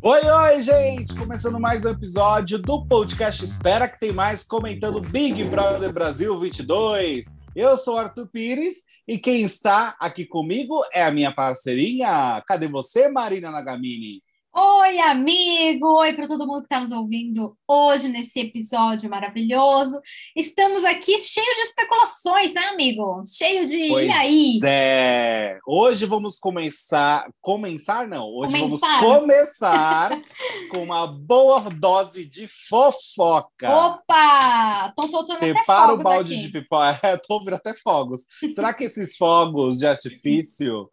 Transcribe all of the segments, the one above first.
Oi, oi, gente! Começando mais um episódio do podcast Espera que tem mais comentando Big Brother Brasil 22. Eu sou Arthur Pires e quem está aqui comigo é a minha parceirinha. Cadê você, Marina Nagamini? Oi, amigo! Oi para todo mundo que está nos ouvindo hoje nesse episódio maravilhoso. Estamos aqui cheios de especulações, né, amigo? Cheio de. Pois e aí? É. Hoje vamos começar. Começar, não. Hoje Começar. vamos começar com uma boa dose de fofoca. Opa! Estão soltando até Separa o fogos balde aqui. de pipoca. É, tô ouvindo até fogos. Será que esses fogos de artifício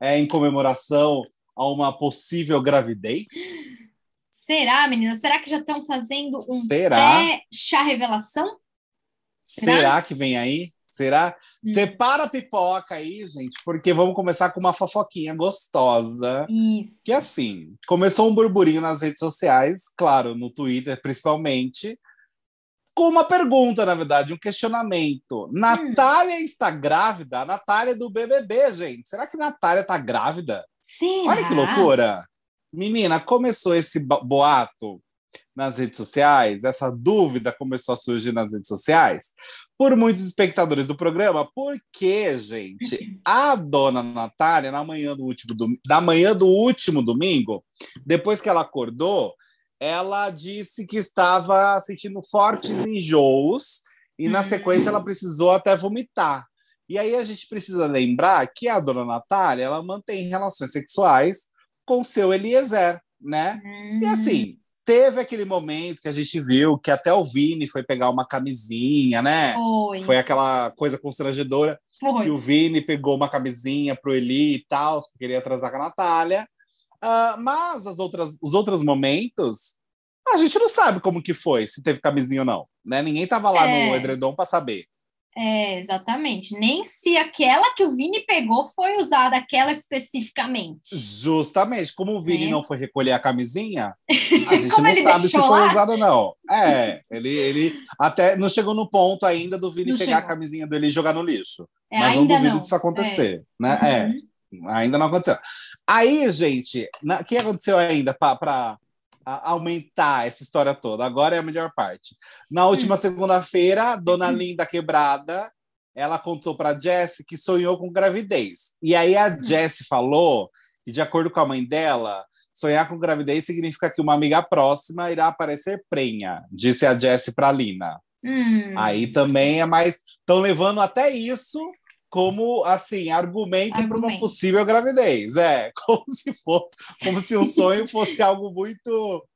é em comemoração a uma possível gravidez? Será, menino? Será que já estão fazendo um Será? pré-chá revelação? Será? Será? que vem aí? Será? Hum. Separa a pipoca aí, gente, porque vamos começar com uma fofoquinha gostosa. Isso. Que assim, começou um burburinho nas redes sociais, claro, no Twitter principalmente, com uma pergunta, na verdade, um questionamento. Natália está grávida? A Natália é do BBB, gente. Será que Natália está grávida? Será? Olha que loucura! Menina, começou esse bo- boato nas redes sociais, essa dúvida começou a surgir nas redes sociais por muitos espectadores do programa, porque, gente, a dona Natália, na manhã do último dom- da manhã do último domingo, depois que ela acordou, ela disse que estava sentindo fortes enjoos e, na Hum. sequência, ela precisou até vomitar. E aí a gente precisa lembrar que a dona Natália, ela mantém relações sexuais com seu Eliezer, né? E Hum, assim, teve aquele momento que a gente viu que até o Vini foi pegar uma camisinha, né? Foi. Foi aquela coisa constrangedora Foi. que o Vini pegou uma camisinha pro Eli e tal, porque ele ia transar com a Natália. Ah, mas as outras, os outros momentos, a gente não sabe como que foi, se teve camisinha ou não, né? Ninguém tava lá É. no edredom para saber. É, exatamente. Nem se aquela que o Vini pegou foi usada, aquela especificamente. Justamente, como o Vini É. não foi recolher a camisinha, a gente não sabe se foi lá? usado ou não. É, ele, ele até não chegou no ponto ainda do Vini Não pegar chegou. a camisinha dele e jogar no lixo. É, Mas não duvido não. disso acontecer, né? É. Uhum. Ainda não aconteceu. Aí, gente, na- o que aconteceu ainda para aumentar essa história toda? Agora é a melhor parte. Na última segunda-feira, Dona Linda Quebrada, ela contou para Jessie que sonhou com gravidez. E aí a Hum. Jessie falou que, de acordo com a mãe dela, sonhar com gravidez significa que uma amiga próxima irá aparecer prenha, disse a Jessie para Lina. Hum. Aí também é mais. Estão levando até isso como assim argumento para uma Argumento. possível gravidez. É, como se for, como se um sonho fosse algo muito,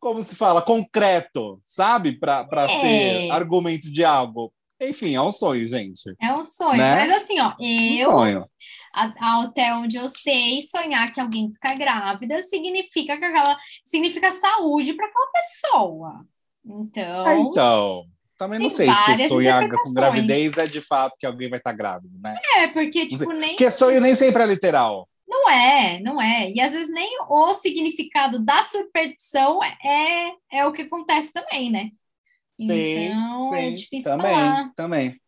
como se fala, concreto, sabe? Para É. ser argumento de algo. Enfim, é um sonho, gente. É um sonho. Né? Mas assim, ó, Um eu, sonho. a- a- até onde eu sei, sonhar que alguém fica grávida significa que aquela significa saúde para aquela pessoa. Então, É, então. Também não sei se sonhar com gravidez é de fato que alguém vai estar grávido, né? é porque tipo nem Porque sonho nem sempre é literal. Não é, não é. E às vezes nem o significado da superstição é, é o que acontece também, né? Sim, então, sim, é difícil também, falar. também.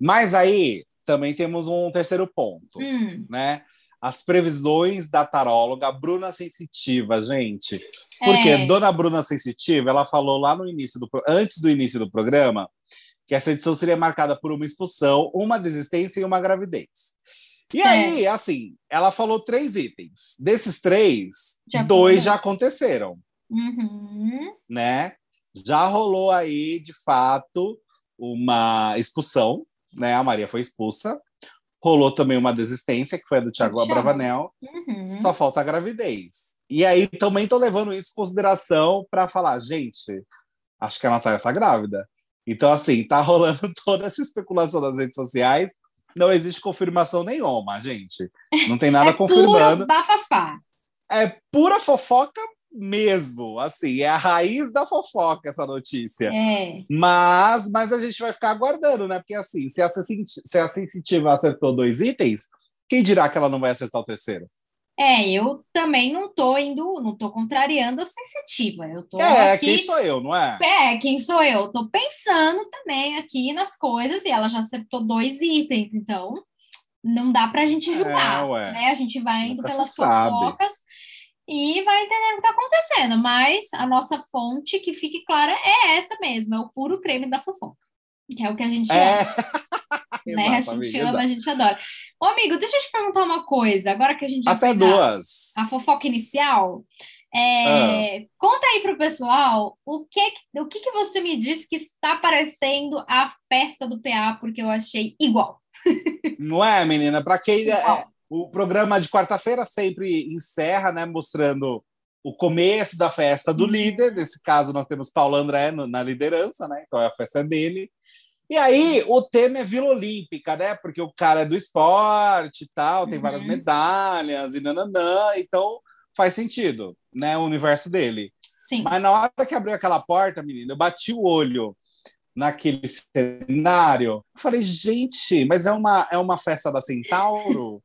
Mas aí também temos um terceiro ponto, Hum, né? As previsões da taróloga Bruna Sensitiva, gente. Porque é, Dona Bruna Sensitiva, ela falou lá no início do antes do início do programa que essa edição seria marcada por uma expulsão, uma desistência e uma gravidez. E Certo. aí, assim, ela falou três itens. Desses três, Já dois já aconteceram uhum, né? Já rolou aí, de fato, uma expulsão, né? A Maria foi expulsa. Rolou também uma desistência, que foi a do Thiago Thiago. Abravanel. uhum. Só falta a gravidez. E aí também tô levando isso em consideração para falar, gente, acho que a Natália tá grávida. Então, assim, tá rolando toda essa especulação nas redes sociais. Não existe confirmação nenhuma, gente. Não tem nada é confirmando puro bafafá. é pura fofoca mesmo, assim, é a raiz da fofoca essa notícia. É, Mas, mas a gente vai ficar aguardando, né? Porque assim, se a, se a sensitiva acertou dois itens, quem dirá que ela não vai acertar o terceiro? é, eu também não tô indo, não tô contrariando a sensitiva. Eu tô é, aqui. quem sou eu, não é? É, quem sou eu? Tô pensando também aqui nas coisas e ela já acertou dois itens, então não dá pra gente julgar, É, né? A gente vai indo Nunca pelas fofocas e vai entendendo o que tá acontecendo. Mas a nossa fonte, que fique clara, é essa mesmo, é o puro creme da fofoca. Que é o que a gente É. ama, né? A Exato, gente amiga, ama, a exato. gente adora. Ô, amigo, deixa eu te perguntar uma coisa, agora que a gente já Até a- duas. a fofoca inicial. É, Conta aí pro pessoal o que, o que, que você me disse que está parecendo a festa do PA, porque eu achei igual. Não é, menina? Para quem é, Igual. O programa de quarta-feira sempre encerra, né, mostrando o começo da festa do Uhum. líder. Nesse caso, nós temos Paulo André no- na liderança, né? Então a festa é dele. E aí, o tema é Vila Olímpica, né? Porque o cara é do esporte e tal, tem várias Uhum. medalhas e nananã, então faz sentido, né? O universo dele. Sim. Mas na hora que abriu aquela porta, menina, eu bati o olho naquele cenário. Eu falei, gente, mas é uma, é uma festa da Centauro?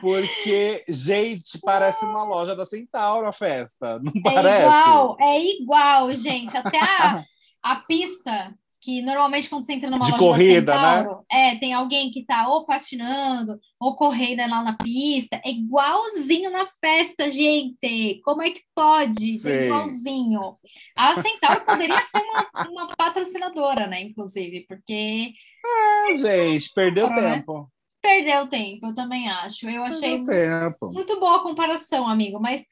Porque, gente, parece uma loja da Centauro a festa, não É parece? igual, é igual, gente. Até a, a pista, que normalmente quando você entra numa De loja corrida, da Centauro, é, tem alguém que tá ou patinando, ou correndo lá na pista. É igualzinho na festa, gente. Como é que pode? É igualzinho. A Centauro poderia ser uma, uma patrocinadora, né? Inclusive, porque Ah, gente, perdeu né? tempo. perdeu tempo, eu também acho. Eu achei tempo. muito boa a comparação, amigo. Mas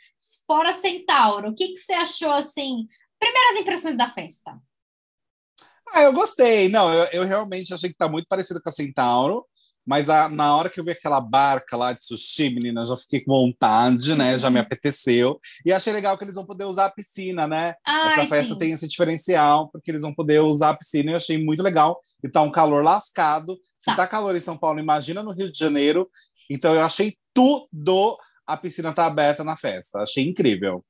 fora Centauro, o que, que você achou assim? Primeiras impressões da festa. Ah, eu gostei. Não, eu, eu realmente achei que tá muito parecido com a Centauro. Mas a- na hora que eu vi aquela barca lá de sushi, menina, já fiquei com vontade, né? Já me apeteceu. E achei legal que eles vão poder usar a piscina, né? Essa Ai, festa sim. tem esse diferencial, porque eles vão poder usar a piscina. E eu achei muito legal. E tá um calor lascado. Se Tá. tá calor em São Paulo, imagina no Rio de Janeiro. Então eu achei tudo a piscina tá aberta na festa. Achei incrível.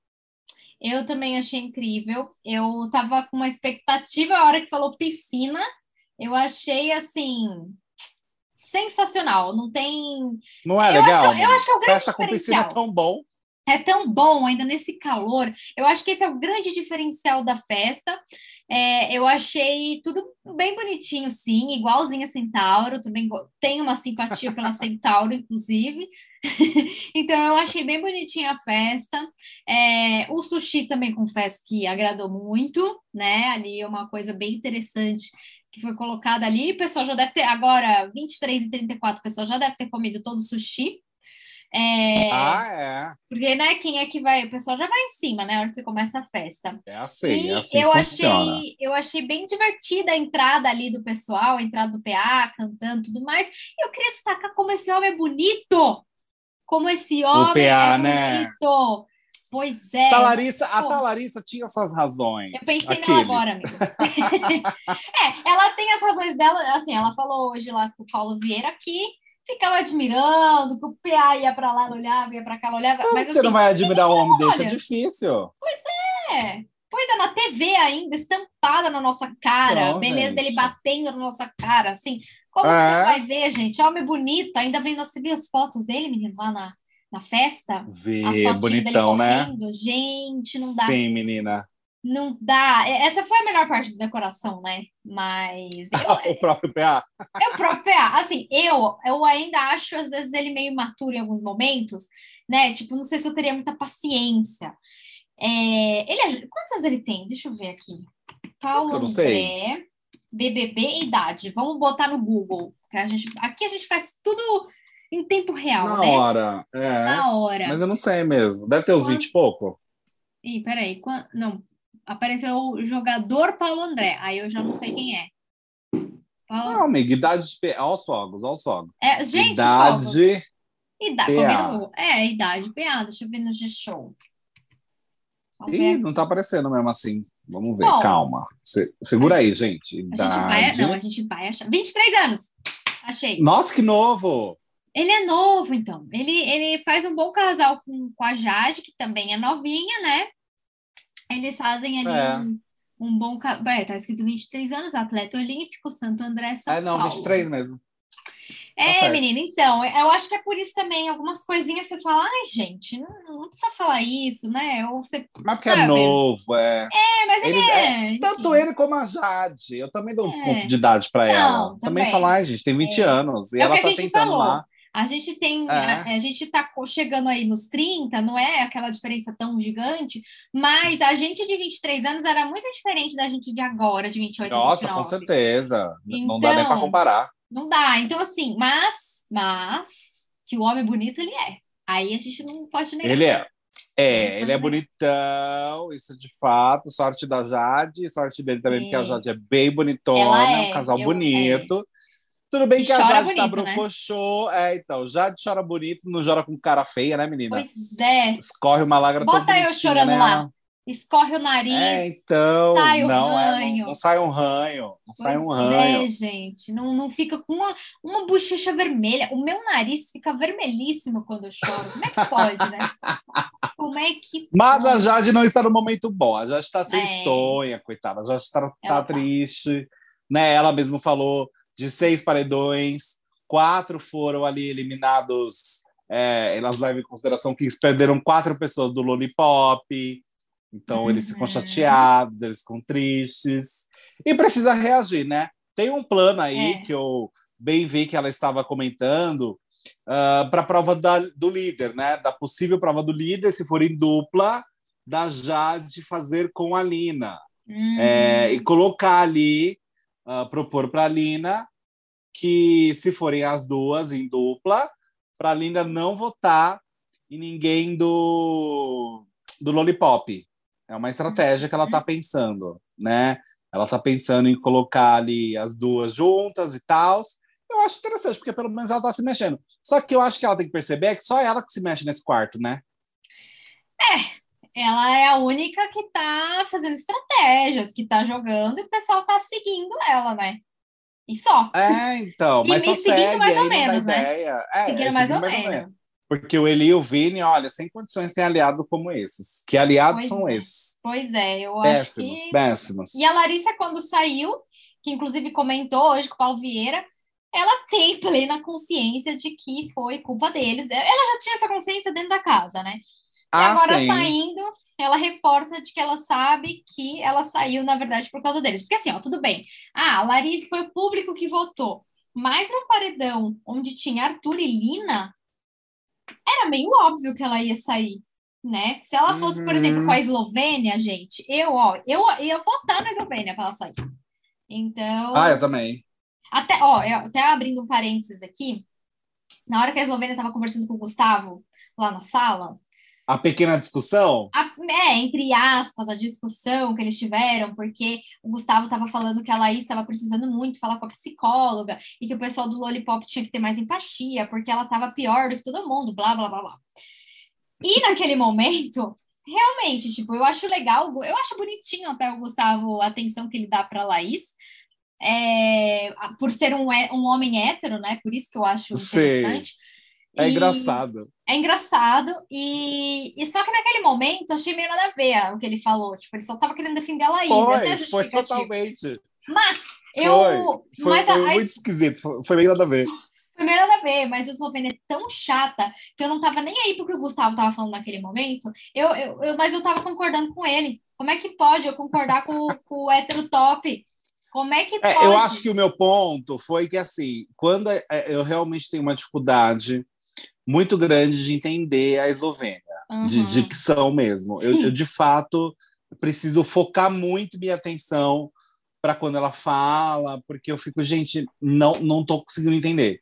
Eu também achei incrível. Eu tava com uma expectativa a hora que falou piscina. Eu achei assim sensacional. Não tem. Não é Eu acho legal? que- eu menina? acho que é o grande Festa com piscina é tão bom. É tão bom ainda nesse calor. Eu acho que esse é o grande diferencial da festa. É, eu achei tudo bem bonitinho, sim, igualzinho a Centauro. Também tenho uma simpatia pela Centauro, inclusive. então, eu achei bem bonitinha a festa. É, o sushi também confesso que agradou muito, né? Ali é uma coisa bem interessante que foi colocada ali. O pessoal já deve ter, agora, 23 e 34, o pessoal já deve ter comido todo o sushi. É, Ah, porque, né, quem é que vai? O pessoal já vai em cima, né? Na hora que começa a festa. é. É assim, e é assim eu funciona. achei, eu achei bem divertida a entrada ali do pessoal, a entrada do PA, cantando e tudo mais. Eu queria destacar como esse homem é bonito! Como esse homem PA, é né? bonito! Pois é. Talarissa, a. Talarissa tinha suas razões. Eu pensei Aqueles. nela agora, amigo. é, ela tem as razões dela, assim, ela falou hoje lá com o Paulo Vieira que ficava admirando, que o PA ia pra lá, olhava, ia pra cá, olhava. Como mas que você assim, não vai admirar um homem desse? É difícil. É. Pois é, na TV ainda, estampada na nossa cara, Não, beleza gente. dele batendo na nossa cara, assim. Como É. você vai ver, gente? Homem bonito, ainda vendo, você viu as fotos dele, menino, lá na, na festa? Vê, bonitão, né? Gente, não dá. Sim, menina. Não dá. E- Essa foi a melhor parte da decoração, né? Mas eu, o próprio PA. é o próprio PA. Assim, eu, eu ainda acho, às vezes, ele meio imaturo em alguns momentos, né? Tipo, não sei se eu teria muita paciência. É, ele, é- quantos anos ele tem? Deixa eu ver aqui. Paulo Eu não sei. André, BBB e idade. Vamos botar no Google. Que a gente, aqui a gente faz tudo em tempo real, Na né? hora. É. Na hora. Mas eu não sei mesmo. Deve ter uns Quando- 20 e pouco. Ih, peraí. Não, apareceu o jogador Paulo André. Aí eu já não sei quem é. Paulo- Não, amiga, idade de PA. Olha os fogos, olha os fogos. É, gente, fogos. idade. Idade, PA. É, idade PA. Deixa eu ver no G-Show. Ih, não tá aparecendo mesmo assim. Vamos ver, Bom. calma. Se- segura aí, gente. A Idade. gente vai. Não, a gente vai achar. 23 anos! Achei. Nossa, que novo! Ele é novo, então. Ele, ele faz um bom casal com, com a Jade, que também é novinha, né? Eles fazem ali É. um, um bom casal. Tá escrito 23 anos, atleta olímpico, Santo André, São É, não, Paulo. 23 mesmo. É, Tá menina, então, eu acho que é por isso também, algumas coisinhas você fala, ai, gente, não, não precisa falar isso, né? Ou você. Mas porque Sabe? é novo, é. É, mas ele, Ele- é. enfim. Tanto ele como a Jade. Eu também dou um É. desconto de idade pra Não, ela. Também, também. falar, ai, gente, tem 20 É. anos. E É o ela que a tá gente tentando falou. lá. A gente tem, É. a, a gente tá chegando aí nos 30, não é aquela diferença tão gigante, mas a gente de 23 anos era muito diferente da gente de agora, de 28 e Nossa, 29. com certeza. Não dá nem para Então- comparar. Não dá. Então, assim, mas, mas que o homem bonito ele é. Aí a gente não pode negar. Ele é. É, ele é bonitão, isso de fato. Sorte da Jade, sorte dele também, porque a É. Jade é bem bonitona, é é, um casal eu- bonito. Tudo bem que a Jade tá bonito, né? brocochô. É, então, Jade chora bonito, não chora com cara feia, né, menina? Pois é. Escorre uma lágrima Bota eu chorando né? lá. Escorre o nariz. É, então, sai o não, é, ranho. não, não sai um ranho, não sai um Pois ranho. É, gente, não, não fica com uma, uma bochecha vermelha. O meu nariz fica vermelhíssimo quando eu choro. Como é que pode, né? Como é que Mas a pode? Jade não está no momento bom. A Jade está tristonha, coitada. A Jade está, tá É. Ela tá. triste. Né? Ela mesmo falou de seis paredões, quatro foram ali eliminados. É, elas levam em consideração que eles perderam quatro pessoas do Lollipop. Então eles ficam Uhum. chateados, eles ficam tristes. E precisa reagir, né? Tem um plano aí É. que eu bem vi que ela estava comentando para a prova da- do líder, né? Da possível prova do líder, se for em dupla, da Jade fazer com a Lina. Uhum. É, e colocar ali, ah, propor para a Lina que, se forem as duas em dupla, para a Lina não votar em ninguém do, do Lollipop. É uma estratégia que ela está pensando, né? Ela está pensando em colocar ali as duas juntas e tal. Eu acho interessante, porque pelo menos ela está se mexendo. Só que eu acho que ela tem que perceber que só ela que se mexe nesse quarto, né? Ela é a única que tá fazendo estratégias, que tá jogando e o pessoal tá seguindo ela, né? E só. É, então, E mas me só seguindo segue, mais ou menos, né? ideia. É, Seguindo é, mais seguindo ou menos. Porque o Eli e o Vini, olha, sem condições tem aliado como esses. Que aliados Pois são é. esses? Pois é, eu acho Péssimos, que. péssimos. E a Larissa, quando saiu, que inclusive comentou hoje com o Paulo Vieira, ela tem plena consciência de que foi culpa deles. Ela já tinha essa consciência dentro da casa, né? E ah, agora sim. saindo, ela reforça de que ela sabe que ela saiu, na verdade, por causa deles. Porque assim, ó, tudo bem. Ah, a Larissa foi o público que votou. Mas no paredão onde tinha Arthur e Lina, era meio óbvio que ela ia sair. Né? Se ela fosse, por Uhum. exemplo, com a Eslovênia, gente, eu, ó, eu ia votar na Eslovênia para ela sair. Então, Ah, eu também. até, ó, eu- até abrindo um parênteses aqui, na hora que a Eslovênia estava conversando com o Gustavo lá na sala, A pequena discussão? a- é, entre aspas, a discussão que eles tiveram, porque o Gustavo estava falando que a Laís estava precisando muito falar com a psicóloga e que o pessoal do Lollipop tinha que ter mais empatia, porque ela estava pior do que todo mundo, blá, blá, blá, blá. E naquele momento, realmente, tipo, eu acho legal, eu acho bonitinho até o Gustavo, a atenção que ele dá para Laís, é, por ser um, um homem hétero, né? Por isso que eu acho interessante. É E- engraçado. é engraçado, e, e só que naquele momento achei meio nada a ver o que ele falou. Tipo, ele só tava querendo defender a Laís. essa é a Foi, foi totalmente. Mas eu. Foi, mas a, foi a, muito esquisito. Foi, foi bem nada a ver. foi meio nada a ver, mas a Eslovênia é tão chata que eu não tava nem aí porque o Gustavo tava falando naquele momento. Eu, eu, eu- mas eu tava concordando com ele. Como é que pode eu concordar com, com o hétero top? Como é que É, pode? eu acho que o meu ponto foi que, assim, quando é- é, eu realmente tenho uma dificuldade muito grande de entender a Eslovênia, de Uhum. dicção mesmo. Eu, eu, de fato, preciso focar muito minha atenção para quando ela fala, porque eu fico, gente, não não tô conseguindo entender.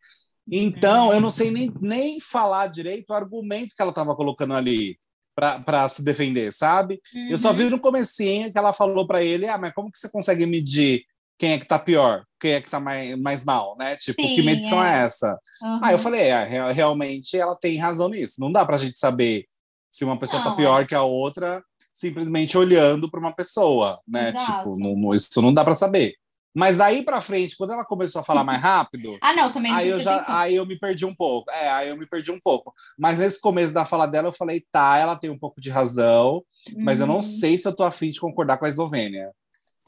Então, eu não sei nem, nem falar direito o argumento que ela estava colocando ali para se defender, sabe? Eu só Uhum. vi no comecinho que ela falou para ele, ah, mas como que você consegue medir quem é que tá pior, quem é que tá mais, mais mal, né? Tipo, que Sim, medição é, é. essa? Uhum. Aí eu falei, é, re- realmente ela tem razão nisso. Não dá pra gente saber se uma pessoa tá Não, pior que a outra simplesmente olhando para uma pessoa, né? Exato. Tipo, não- isso não dá pra saber. Mas daí pra frente, quando ela começou a falar mais rápido, Ah, não, também não aí eu já, aí eu me perdi um pouco. É, aí eu me perdi um pouco. Mas nesse começo da fala dela, eu falei, tá, ela tem um pouco de razão, mas eu não Uhum. sei se eu tô afim de concordar com a Eslovênia.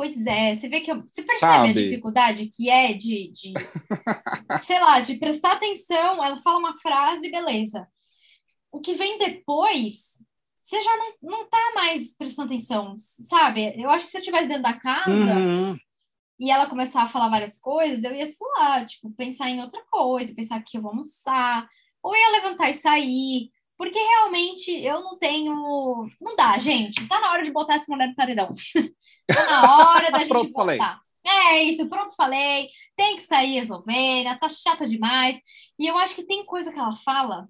Pois é, você vê que eu, você percebe Sabe? a dificuldade que é de, de sei lá, de prestar atenção, ela fala uma frase, beleza. O que vem depois, você já não, não tá mais prestando atenção, sabe? Eu acho que se eu estivesse dentro da casa, Uhum. e ela começar a falar várias coisas, eu ia, sei lá, tipo, pensar em outra coisa, pensar que eu vou almoçar, ou ia levantar e sair, porque realmente eu não tenho. Não dá, gente. Tá na hora de botar essa mulher no paredão. tá na hora da gente Pronto, botar. falei. É isso, pronto, falei. Tem que sair Eslovênia, tá chata demais. E eu acho que tem coisa que ela fala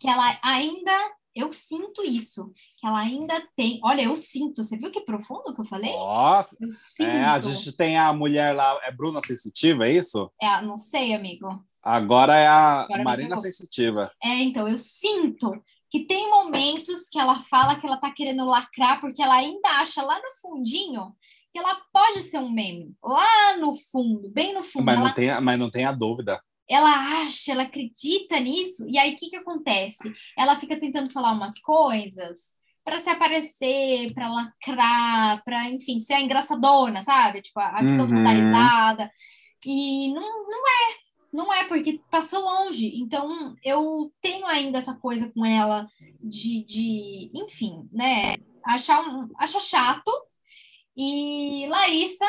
que ela ainda. Eu sinto isso, que ela ainda tem. Olha, eu sinto. Você viu que profundo que eu falei? Nossa, Eu sinto. é, a gente tem a mulher lá, é Bruna Sensitiva, é isso? É, não sei, amigo. Agora é a Agora me Marina. Sensitiva. É, então, eu sinto que tem momentos que ela fala que ela tá querendo lacrar, porque ela ainda acha lá no fundinho que ela pode ser um meme. Lá no fundo, bem no fundo. Mas ela, não, tem, mas não tem a dúvida. ela acha, ela acredita nisso. E aí, o que que acontece? Ela fica tentando falar umas coisas para se aparecer, para lacrar, para, enfim, ser a engraçadona, sabe? Tipo, a, a Uhum. E não, não é, não é, porque passou longe. Então, eu tenho ainda essa coisa com ela de, de enfim, né? Achar, um, achar chato. E Larissa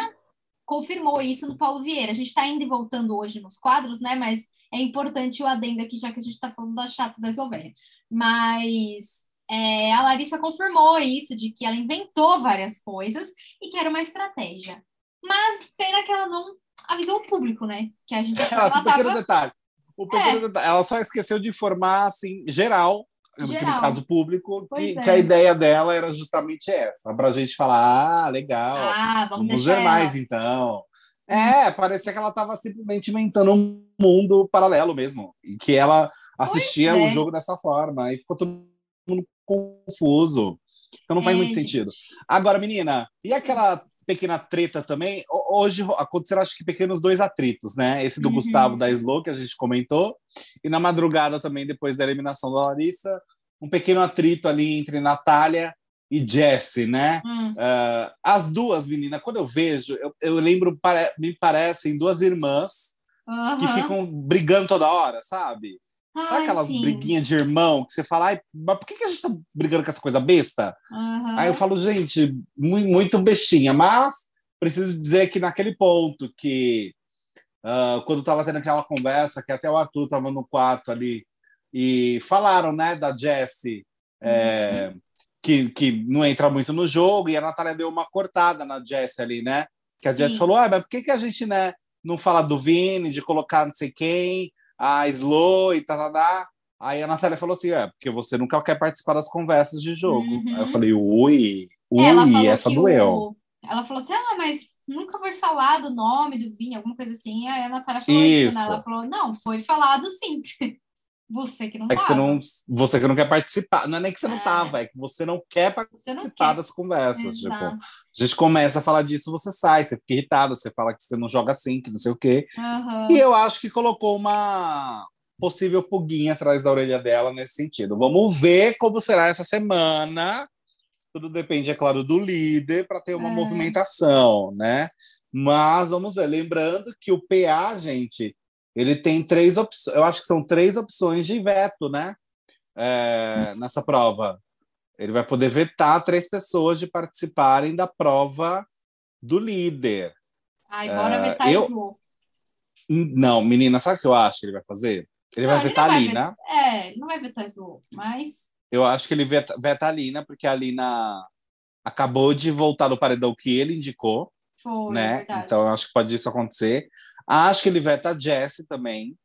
confirmou isso no Paulo Vieira. A gente está indo e voltando hoje nos quadros, né? Mas é importante o adendo aqui, já que a gente está falando da chata da Eslovênia. Mas é, a Larissa confirmou isso, de que ela inventou várias coisas e que era uma estratégia. Mas pena que ela não avisou o público, né? Que a gente que Ela, pequeno tava... detalhe. O pequeno detalhe. Ela só esqueceu de informar, assim, geral, no caso público, que, é. que a ideia dela era justamente essa, pra gente falar, ah, legal, Ah, vamos, ver ela. mais então. É, parecia que ela estava simplesmente inventando um mundo paralelo mesmo, e que ela assistia Pois é. o jogo dessa forma, e ficou todo mundo confuso. Então não faz É, muito sentido. Agora, menina, e aquela pequena treta também? Ho- Hoje aconteceram, acho que, pequenos dois atritos, né? Esse do Uhum. Gustavo da Slow, que a gente comentou, e na madrugada também, depois da eliminação da Larissa, um pequeno atrito ali entre Natália e Jessie, né? Hum, Ah, as duas meninas, quando eu vejo, eu, eu lembro, pare- me parecem duas irmãs que aham. ficam brigando toda hora, sabe? Sabe Ai, aquelas sim. briguinhas de irmão que você fala, ai, mas por que, que a gente tá brigando com essa coisa besta? Aham. Aí eu falo, gente, mu- muito bestinha, mas preciso dizer que naquele ponto que ah, quando tava tendo aquela conversa, que até o Arthur tava no quarto ali, e falaram, né, da Jessie, é, que, que não entra muito no jogo, e a Natália deu uma cortada na Jessie ali, né? Que a Jessie Sim. falou, ah, mas por que, que a gente, né, não fala do Vini, de colocar não sei quem, a Slow e tal, tal, tal. Aí a Natália falou assim, é, porque você nunca quer participar das conversas de jogo. Uhum. Aí eu falei, ui, ui, essa doeu. o- Ela falou assim: ah, mas nunca foi falado o nome do vinho, alguma coisa assim. Aí a Natália falou isso, né? Isso. Ela falou: não, foi falado sim. Você que não É que tava. você não, você que não quer participar. Não é nem que você não É. tava, é que você não quer Você não participar quer. das conversas. Tipo, a gente começa a falar disso, você sai, você fica irritado, você fala que você não joga assim, que não sei o quê. Aham. E eu acho que colocou uma possível pulguinha atrás da orelha dela nesse sentido. Vamos ver como será essa semana. Tudo depende, é claro, do líder para ter uma É. movimentação, né? Mas vamos ver. Lembrando que o PA, gente, ele tem três opções. Eu acho que são três opções de veto, né? É, nessa prova. Ele vai poder vetar três pessoas de participarem da prova do líder. Ai, bora É, vetar eu- Slow. Não, menina, sabe o que eu acho que ele vai fazer? Ele Não, vai vetar a Lina. vetar- É, não vai vetar Slow, mas. Eu acho que ele veta, veta a Lina, porque a Lina acabou de voltar do paredão que ele indicou, Foi, né? Então eu acho que pode isso acontecer. Acho que ele veta a Jessie também.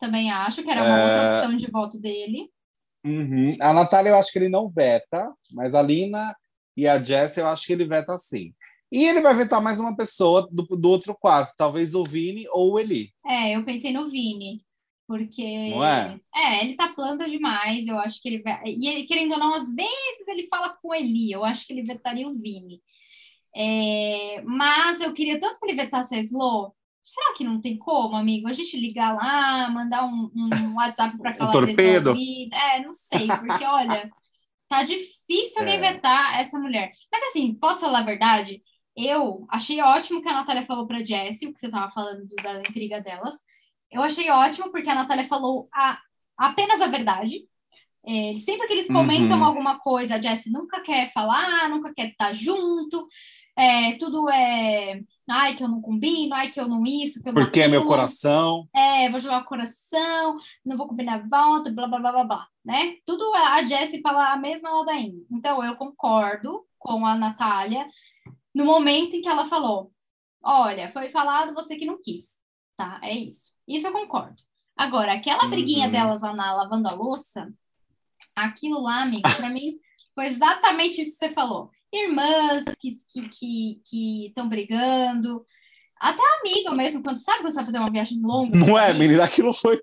Também acho que era uma É. outra opção de voto dele. Uhum. A Natália eu acho que ele não veta, mas a Lina e a Jessie eu acho que ele veta sim. E ele vai vetar mais uma pessoa do, do outro quarto, talvez o Vini ou o Eli. É, eu pensei no Vini. Porque. Não é? É, ele tá planta demais. Eu acho que ele vai. E ele, querendo ou não, às vezes ele fala com o Eli. Eu acho que ele vetaria o Vini. É, mas eu queria tanto que ele vetasse a Slow. Será que não tem como, amigo? A gente ligar lá, mandar um, um WhatsApp para aquela torpedo? resolvida? É, não sei, porque olha, tá difícil alguém É. vetar essa mulher. Mas assim, posso falar a verdade? Eu achei ótimo que a Natália falou pra Jessie, o que você tava falando do- da intriga delas. Eu achei ótimo porque a Natália falou a- apenas a verdade. É, sempre que eles comentam Uhum. alguma coisa, a Jessie nunca quer falar, nunca quer estar junto. É, tudo é ai, que eu não combino, ai, que eu não isso, que eu não Porque é meu coração. É, vou jogar o coração, não vou combinar volta, blá, blá, blá, blá, blá, né? Tudo a Jessie fala a mesma ladainha. Então, eu concordo com a Natália no momento em que ela falou, olha, foi falado você que não quis, tá? É isso. Isso eu concordo. Agora, aquela briguinha uhum. delas lá na lavando a louça, aquilo lá, amigo, para mim foi exatamente isso que você falou. Irmãs que estão que, que, que brigando, até amigo mesmo, quando sabe quando você vai fazer uma viagem longa. Não é, menina? Aquilo foi.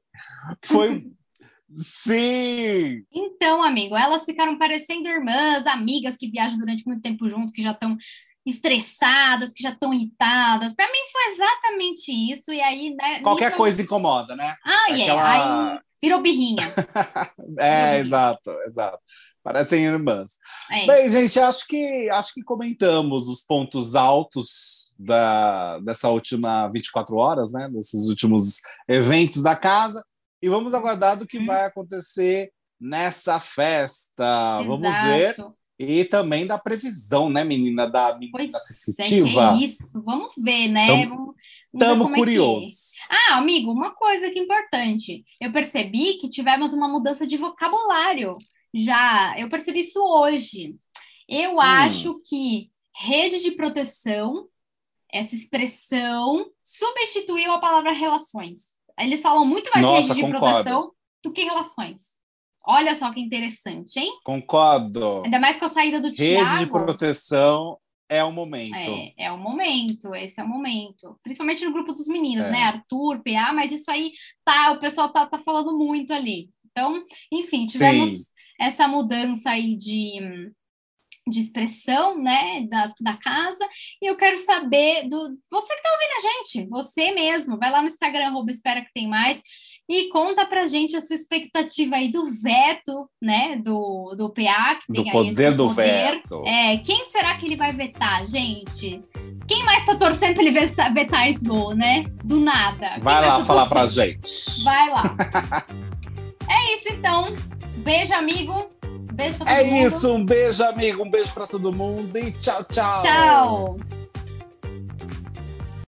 foi... Sim! Então, amigo, elas ficaram parecendo irmãs, amigas que viajam durante muito tempo junto, que já estão estressadas, que já estão irritadas. Para mim foi exatamente isso. E aí, né, Qualquer coisa eu... incomoda, né? Ah, é. Aquela... Aí virou birrinha. é, virou exato, exato. Parecem irmãs. É Bem, gente, acho que acho que comentamos os pontos altos da, dessa última 24 horas, né? Desses últimos eventos da casa. E vamos aguardar do que hum. vai acontecer nessa festa. Exato. Vamos ver e também da previsão, né, menina, da menina sensitiva. É, é isso, vamos ver, né? Estamos curiosos. É é. Ah, amigo, uma coisa que é importante. Eu percebi que tivemos uma mudança de vocabulário. Já, eu percebi isso hoje. Eu hum. acho que rede de proteção, essa expressão, substituiu a palavra relações. Eles falam muito mais Nossa, rede de concordo. proteção do que relações. Olha só que interessante, hein? Concordo. Ainda mais com a saída do Rede Thiago. Rede de proteção é o momento. É, é o momento, esse é o momento. Principalmente no grupo dos meninos, é. né? Arthur, PA, mas isso aí tá, o pessoal tá, tá falando muito ali. Então, enfim, tivemos Sim. Essa mudança aí de, de expressão, né, da, da casa, e eu quero saber do você que tá ouvindo a gente, você mesmo, vai lá no Instagram, arroba espera que tem mais, e conta pra gente a sua expectativa aí do veto, né, do, do PA, que tem do poder do poder. veto. É, quem será que ele vai vetar, gente? Quem mais tá torcendo pra ele vetar, vetar Slow, né? Do nada. Vai quem lá tá falar pra gente. Vai lá. é isso então. Beijo, amigo. Beijo pra todo é mundo. É isso, um beijo, amigo. Um beijo pra todo mundo e tchau, tchau. Tchau.